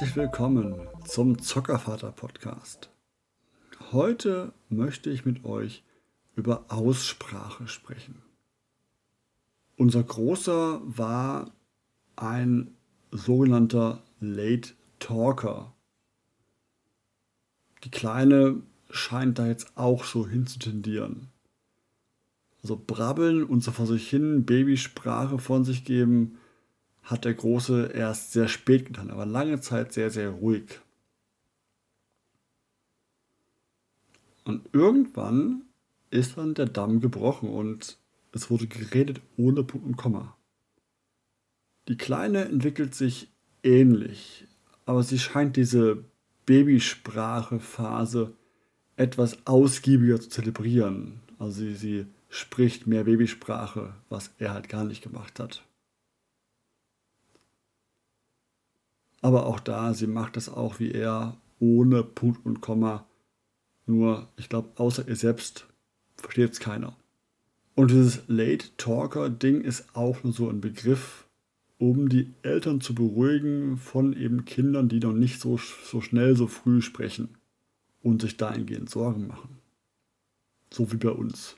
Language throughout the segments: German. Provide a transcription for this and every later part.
Herzlich willkommen zum Zockervater Podcast. Heute möchte ich mit euch über Aussprache sprechen. Unser Großer war ein sogenannter Late Talker. Die Kleine scheint da jetzt auch so hinzutendieren. Also brabbeln und so vor sich hin Babysprache von sich geben, hat der Große erst sehr spät getan, aber lange Zeit sehr, sehr ruhig. Und irgendwann ist dann der Damm gebrochen und es wurde geredet ohne Punkt und Komma. Die Kleine entwickelt sich ähnlich, aber sie scheint diese Babysprache-Phase etwas ausgiebiger zu zelebrieren. Also sie, sie spricht mehr Babysprache, was er halt gar nicht gemacht hat. Aber auch da, sie macht das auch wie er, ohne Punkt und Komma. Nur, ich glaube, außer ihr selbst versteht es keiner. Und dieses Late Talker-Ding ist auch nur so ein Begriff, um die Eltern zu beruhigen von eben Kindern, die noch nicht so, so schnell, so früh sprechen und sich dahingehend Sorgen machen. So wie bei uns.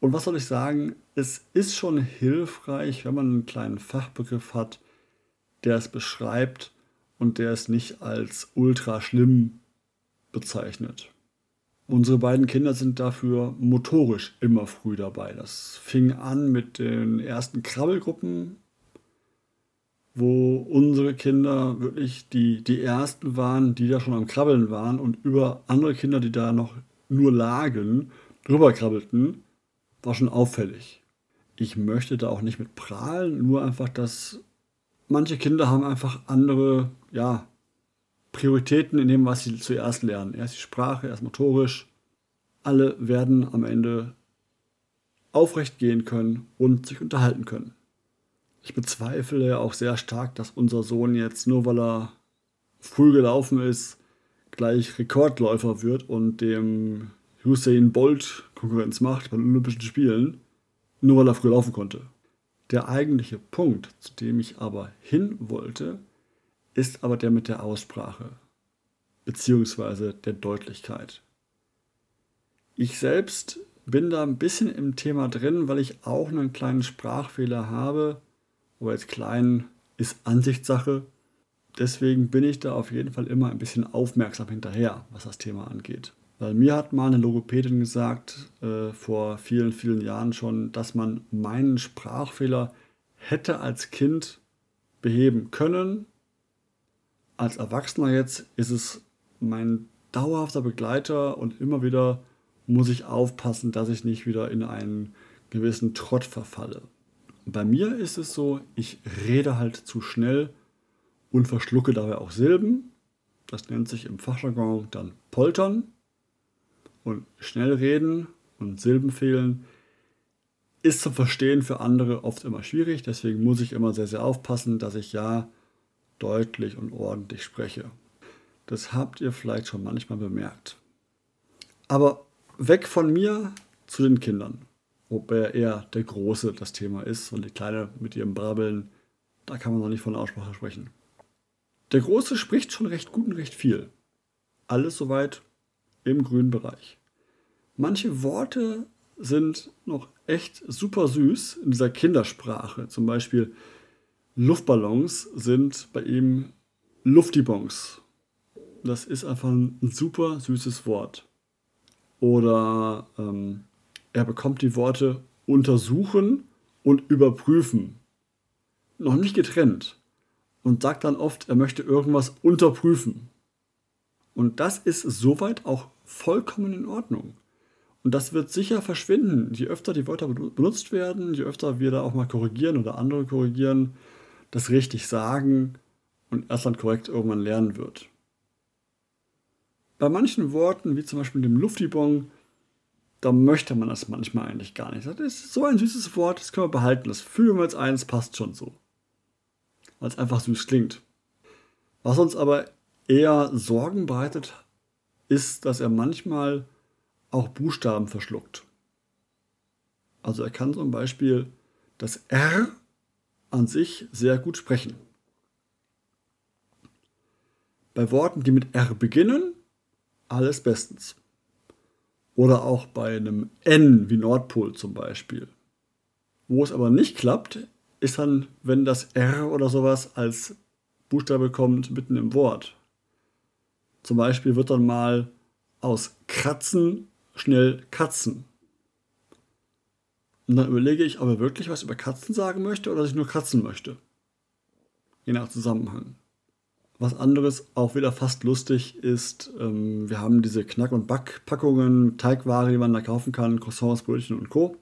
Und was soll ich sagen? Es ist schon hilfreich, wenn man einen kleinen Fachbegriff hat, der es beschreibt und der es nicht als ultra schlimm bezeichnet. Unsere beiden Kinder sind dafür motorisch immer früh dabei. Das fing an mit den ersten Krabbelgruppen, wo unsere Kinder wirklich die, die ersten waren, die da schon am Krabbeln waren und über andere Kinder, die da noch nur lagen, drüber krabbelten, war schon auffällig. Ich möchte da auch nicht mit prahlen, nur einfach, dass manche Kinder haben einfach andere, ja, Prioritäten in dem, was sie zuerst lernen. Erst die Sprache, erst motorisch. Alle werden am Ende aufrecht gehen können und sich unterhalten können. Ich bezweifle auch sehr stark, dass unser Sohn jetzt nur weil er früh gelaufen ist, gleich Rekordläufer wird und dem Usain Bolt Konkurrenz macht bei den Olympischen Spielen, nur weil er früh laufen konnte. Der eigentliche Punkt, zu dem ich aber hin wollte, ist aber der mit der Aussprache beziehungsweise der Deutlichkeit. Ich selbst bin da ein bisschen im Thema drin, weil ich auch einen kleinen Sprachfehler habe, aber jetzt klein ist Ansichtssache. Deswegen bin ich da auf jeden Fall immer ein bisschen aufmerksam hinterher, was das Thema angeht. Weil mir hat mal eine Logopädin gesagt, äh, vor vielen, vielen Jahren schon, dass man meinen Sprachfehler hätte als Kind beheben können. Als Erwachsener jetzt ist es mein dauerhafter Begleiter und immer wieder muss ich aufpassen, dass ich nicht wieder in einen gewissen Trott verfalle. Bei mir ist es so, ich rede halt zu schnell und verschlucke dabei auch Silben. Das nennt sich im Fachjargon dann Poltern. Und schnell reden und Silben fehlen ist zum Verstehen für andere oft immer schwierig. Deswegen muss ich immer sehr, sehr aufpassen, dass ich ja deutlich und ordentlich spreche. Das habt ihr vielleicht schon manchmal bemerkt. Aber weg von mir zu den Kindern. Wobei eher der Große das Thema ist und die Kleine mit ihrem Brabbeln, da kann man noch nicht von Aussprache sprechen. Der Große spricht schon recht gut und recht viel. Alles soweit im grünen Bereich. Manche Worte sind noch echt super süß in dieser Kindersprache. Zum Beispiel Luftballons sind bei ihm Luftibons. Das ist einfach ein super süßes Wort. Oder ähm, er bekommt die Worte untersuchen und überprüfen. Noch nicht getrennt. Und sagt dann oft, er möchte irgendwas unterprüfen. Und das ist soweit auch vollkommen in Ordnung. Und das wird sicher verschwinden. Je öfter die Wörter benutzt werden, je öfter wir da auch mal korrigieren oder andere korrigieren, das richtig sagen und erst dann korrekt irgendwann lernen wird. Bei manchen Worten, wie zum Beispiel dem Luftibon, da möchte man das manchmal eigentlich gar nicht. Das ist so ein süßes Wort, das können wir behalten. Das fühlen wir als eins, passt schon so. Weil es einfach süß klingt. Was uns aber eher Sorgen bereitet, ist, dass er manchmal auch Buchstaben verschluckt. Also er kann zum Beispiel das R an sich sehr gut sprechen. Bei Worten, die mit R beginnen, alles bestens. Oder auch bei einem N wie Nordpol zum Beispiel. Wo es aber nicht klappt, ist dann, wenn das R oder sowas als Buchstabe kommt mitten im Wort. Zum Beispiel wird dann mal aus Kratzen schnell Katzen. Und dann überlege ich, ob er wirklich was über Katzen sagen möchte oder dass ich nur Katzen möchte. Je nach Zusammenhang. Was anderes, auch wieder fast lustig, ist, ähm, wir haben diese Knack- und Backpackungen, Teigware, die man da kaufen kann, Croissants, Brötchen und Co.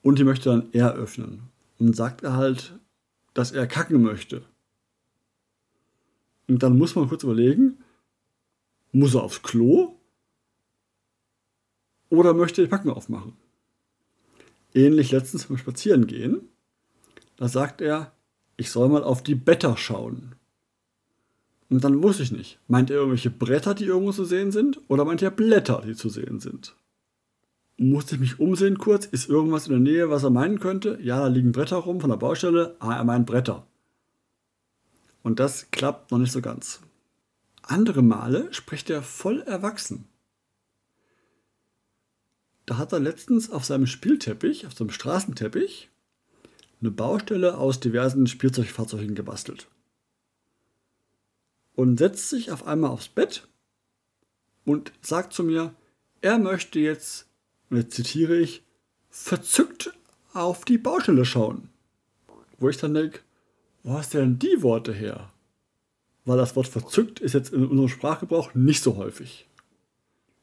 Und die möchte dann er öffnen. Und sagt er halt, dass er kacken möchte. Und dann muss man kurz überlegen, muss er aufs Klo oder möchte die Packung aufmachen? Ähnlich letztens beim Spazierengehen. Da sagt er, ich soll mal auf die Blätter schauen. Und dann wusste ich nicht, meint er irgendwelche Bretter, die irgendwo zu sehen sind, oder meint er Blätter, die zu sehen sind? Musste ich mich umsehen kurz, ist irgendwas in der Nähe, was er meinen könnte? Ja, da liegen Bretter rum von der Baustelle. Ah, er meint Bretter. Und das klappt noch nicht so ganz. Andere Male spricht er voll erwachsen. Da hat er letztens auf seinem Spielteppich, auf seinem Straßenteppich, eine Baustelle aus diversen Spielzeugfahrzeugen gebastelt und setzt sich auf einmal aufs Bett und sagt zu mir, er möchte jetzt, und jetzt zitiere ich, verzückt auf die Baustelle schauen. Wo ich dann denke, wo hast du denn die Worte her? Weil das Wort verzückt ist jetzt in unserem Sprachgebrauch nicht so häufig.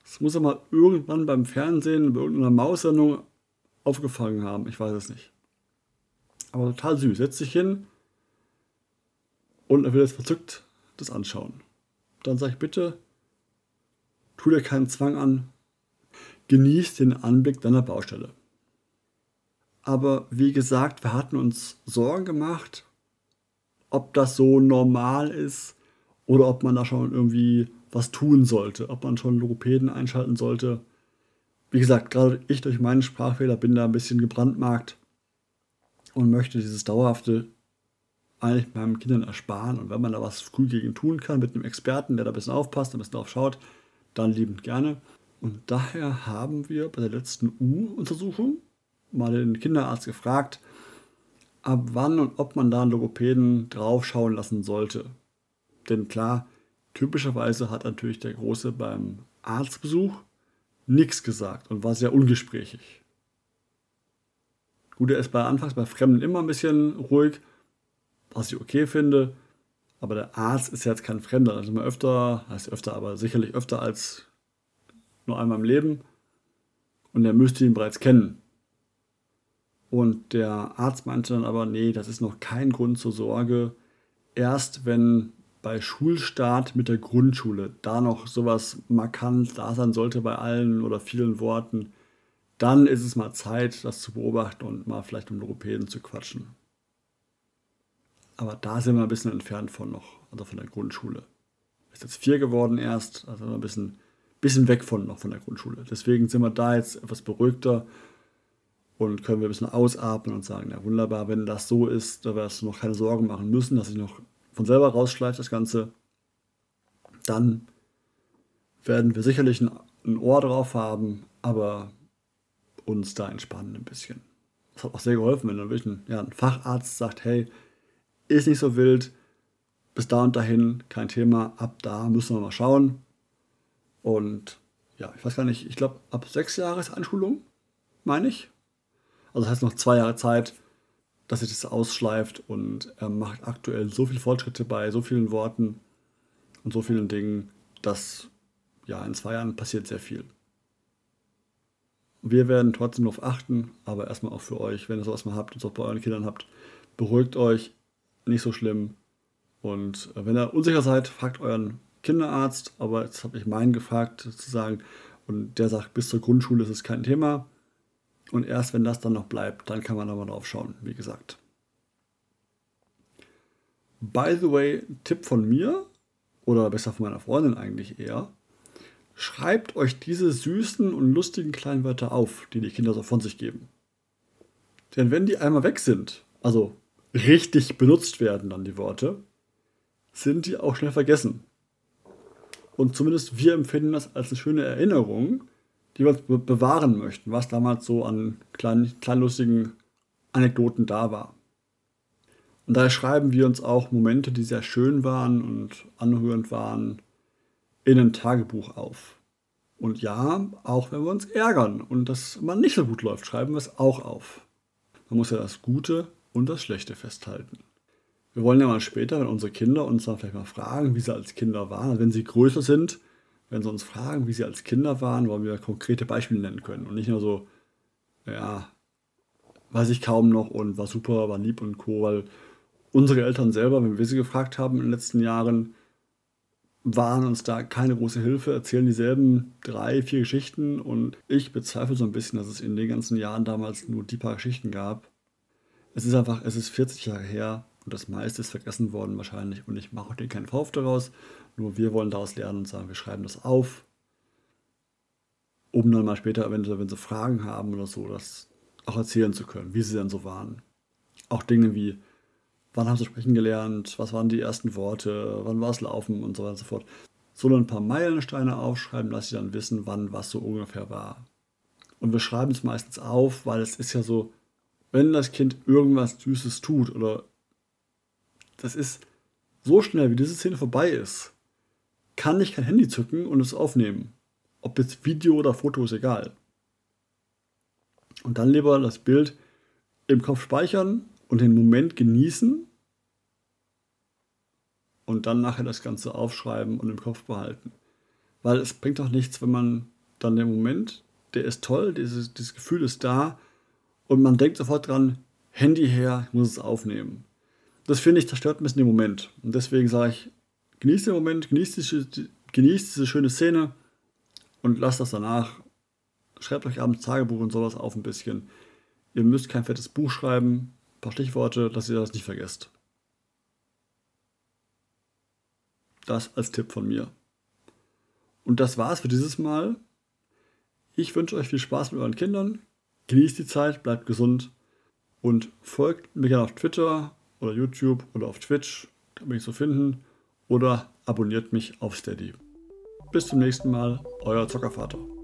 Das muss er mal irgendwann beim Fernsehen, bei irgendeiner Maussendung aufgefangen haben. Ich weiß es nicht. Aber total süß. Setzt sich hin und er will jetzt verzückt das anschauen. Dann sage ich bitte, tu dir keinen Zwang an, genieß den Anblick deiner Baustelle. Aber wie gesagt, wir hatten uns Sorgen gemacht, ob das so normal ist oder ob man da schon irgendwie was tun sollte, ob man schon Logopäden einschalten sollte. Wie gesagt, gerade ich durch meinen Sprachfehler bin da ein bisschen gebrandmarkt und möchte dieses dauerhafte eigentlich meinen Kindern ersparen. Und wenn man da was früh gegen tun kann mit einem Experten, der da ein bisschen aufpasst, ein bisschen drauf schaut, dann liebend gerne. Und daher haben wir bei der letzten U-Untersuchung mal den Kinderarzt gefragt, ab wann und ob man da einen Logopäden draufschauen lassen sollte. Denn klar, typischerweise hat natürlich der Große beim Arztbesuch nichts gesagt und war sehr ungesprächig. Gut, er ist bei Anfangs bei Fremden immer ein bisschen ruhig, was ich okay finde. Aber der Arzt ist jetzt kein Fremder. Also immer öfter, heißt öfter, aber sicherlich öfter als nur einmal im Leben. Und er müsste ihn bereits kennen. Und der Arzt meinte dann aber, nee, das ist noch kein Grund zur Sorge. Erst wenn bei Schulstart mit der Grundschule da noch sowas markant da sein sollte bei allen oder vielen Worten, dann ist es mal Zeit, das zu beobachten und mal vielleicht um Logopäden zu quatschen. Aber da sind wir ein bisschen entfernt von noch, also von der Grundschule. Ist jetzt vier geworden erst, also ein bisschen, bisschen weg von noch von der Grundschule. Deswegen sind wir da jetzt etwas beruhigter und können wir ein bisschen ausatmen und sagen, ja wunderbar, wenn das so ist, da wirst du noch keine Sorgen machen müssen, dass sich noch von selber rausschleift das Ganze, dann werden wir sicherlich ein, ein Ohr drauf haben, aber uns da entspannen ein bisschen. Das hat auch sehr geholfen, wenn dann wirklich ein, ja, ein Facharzt sagt, hey, ist nicht so wild. Bis da und dahin kein Thema. Ab da müssen wir mal schauen. Und ja, ich weiß gar nicht, ich glaube, ab sechs Jahres Einschulung, meine ich. Also das heißt noch zwei Jahre Zeit, dass sich das ausschleift und er macht aktuell so viele Fortschritte bei so vielen Worten und so vielen Dingen, dass ja in zwei Jahren passiert sehr viel. Wir werden trotzdem darauf achten, aber erstmal auch für euch, wenn ihr sowas mal habt und es auch bei euren Kindern habt, beruhigt euch, nicht so schlimm. Und äh, wenn ihr unsicher seid, fragt euren Kinderarzt. Aber jetzt habe ich meinen gefragt, sozusagen. Und der sagt, bis zur Grundschule ist es kein Thema. Und erst wenn das dann noch bleibt, dann kann man aber drauf schauen, wie gesagt. By the way, Tipp von mir, oder besser von meiner Freundin eigentlich eher, schreibt euch diese süßen und lustigen kleinen Wörter auf, die die Kinder so von sich geben. Denn wenn die einmal weg sind, also richtig benutzt werden, dann die Worte, sind die auch schnell vergessen. Und zumindest wir empfinden das als eine schöne Erinnerung, die wir bewahren möchten, was damals so an kleinen, kleinlustigen Anekdoten da war. Und daher schreiben wir uns auch Momente, die sehr schön waren und anrührend waren, in ein Tagebuch auf. Und ja, auch wenn wir uns ärgern und das mal nicht so gut läuft, schreiben wir es auch auf. Man muss ja das Gute und das Schlechte festhalten. Wir wollen ja mal später, wenn unsere Kinder uns dann vielleicht mal fragen, wie sie als Kinder waren, wenn sie größer sind, wenn sie uns fragen, wie sie als Kinder waren, wollen wir konkrete Beispiele nennen können. Und nicht nur so, ja, weiß ich kaum noch und war super, war lieb und co, weil unsere Eltern selber, wenn wir sie gefragt haben in den letzten Jahren, waren uns da keine große Hilfe, erzählen dieselben drei, vier Geschichten. Und ich bezweifle so ein bisschen, dass es in den ganzen Jahren damals nur die paar Geschichten gab. Es ist einfach, es ist 40 Jahre her und das meiste ist vergessen worden wahrscheinlich und ich mache auch dir keinen Vorwurf daraus, nur wir wollen daraus lernen und sagen, wir schreiben das auf, um dann mal später, wenn sie, wenn sie Fragen haben oder so, das auch erzählen zu können, wie sie denn so waren. Auch Dinge wie, wann haben sie sprechen gelernt, was waren die ersten Worte, wann war es Laufen und so weiter und so fort. So ein paar Meilensteine aufschreiben, dass sie dann wissen, wann was so ungefähr war. Und wir schreiben es meistens auf, weil es ist ja so, wenn das Kind irgendwas Süßes tut oder das ist so schnell, wie diese Szene vorbei ist, kann ich kein Handy zücken und es aufnehmen. Ob jetzt Video oder Foto ist egal. Und dann lieber das Bild im Kopf speichern und den Moment genießen und dann nachher das Ganze aufschreiben und im Kopf behalten. Weil es bringt doch nichts, wenn man dann den Moment, der ist toll, dieses, dieses Gefühl ist da und man denkt sofort dran, Handy her, ich muss es aufnehmen. Das finde ich, zerstört ein bisschen den Moment. Und deswegen sage ich, genießt den Moment, genießt diese, genießt diese schöne Szene und lasst das danach. Schreibt euch abends Tagebuch und sowas auf ein bisschen. Ihr müsst kein fettes Buch schreiben, ein paar Stichworte, dass ihr das nicht vergesst. Das als Tipp von mir. Und das war's für dieses Mal. Ich wünsche euch viel Spaß mit euren Kindern. Genießt die Zeit, bleibt gesund und folgt mir gerne auf Twitter oder YouTube oder auf Twitch. Kann mich so finden. Oder abonniert mich auf Steady. Bis zum nächsten Mal, euer Zockervater.